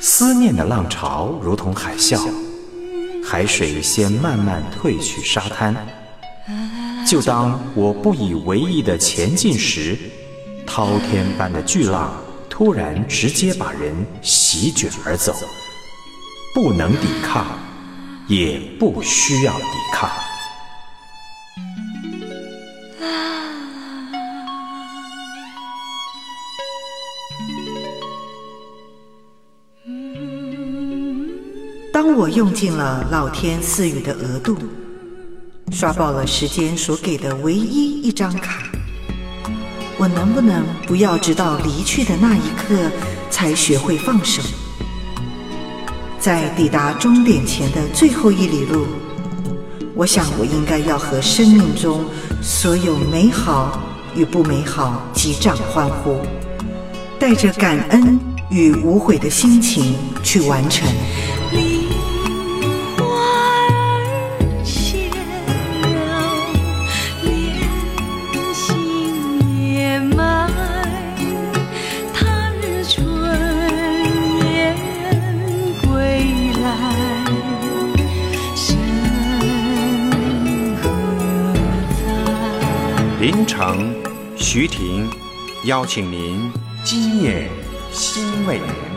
思念的浪潮如同海啸，海水先慢慢退去沙滩。就当我不以为意的前进时，滔天般的巨浪突然直接把人席卷而走，不能抵抗，也不需要抵抗。当我用尽了老天赐予的额度，刷爆了时间所给的唯一一张卡，我能不能不要直到离去的那一刻才学会放手？在抵达终点前的最后一里路，我想我应该要和生命中所有美好与不美好击掌欢呼，带着感恩与无悔的心情去完成。林城徐婷邀请您今夜心未眠。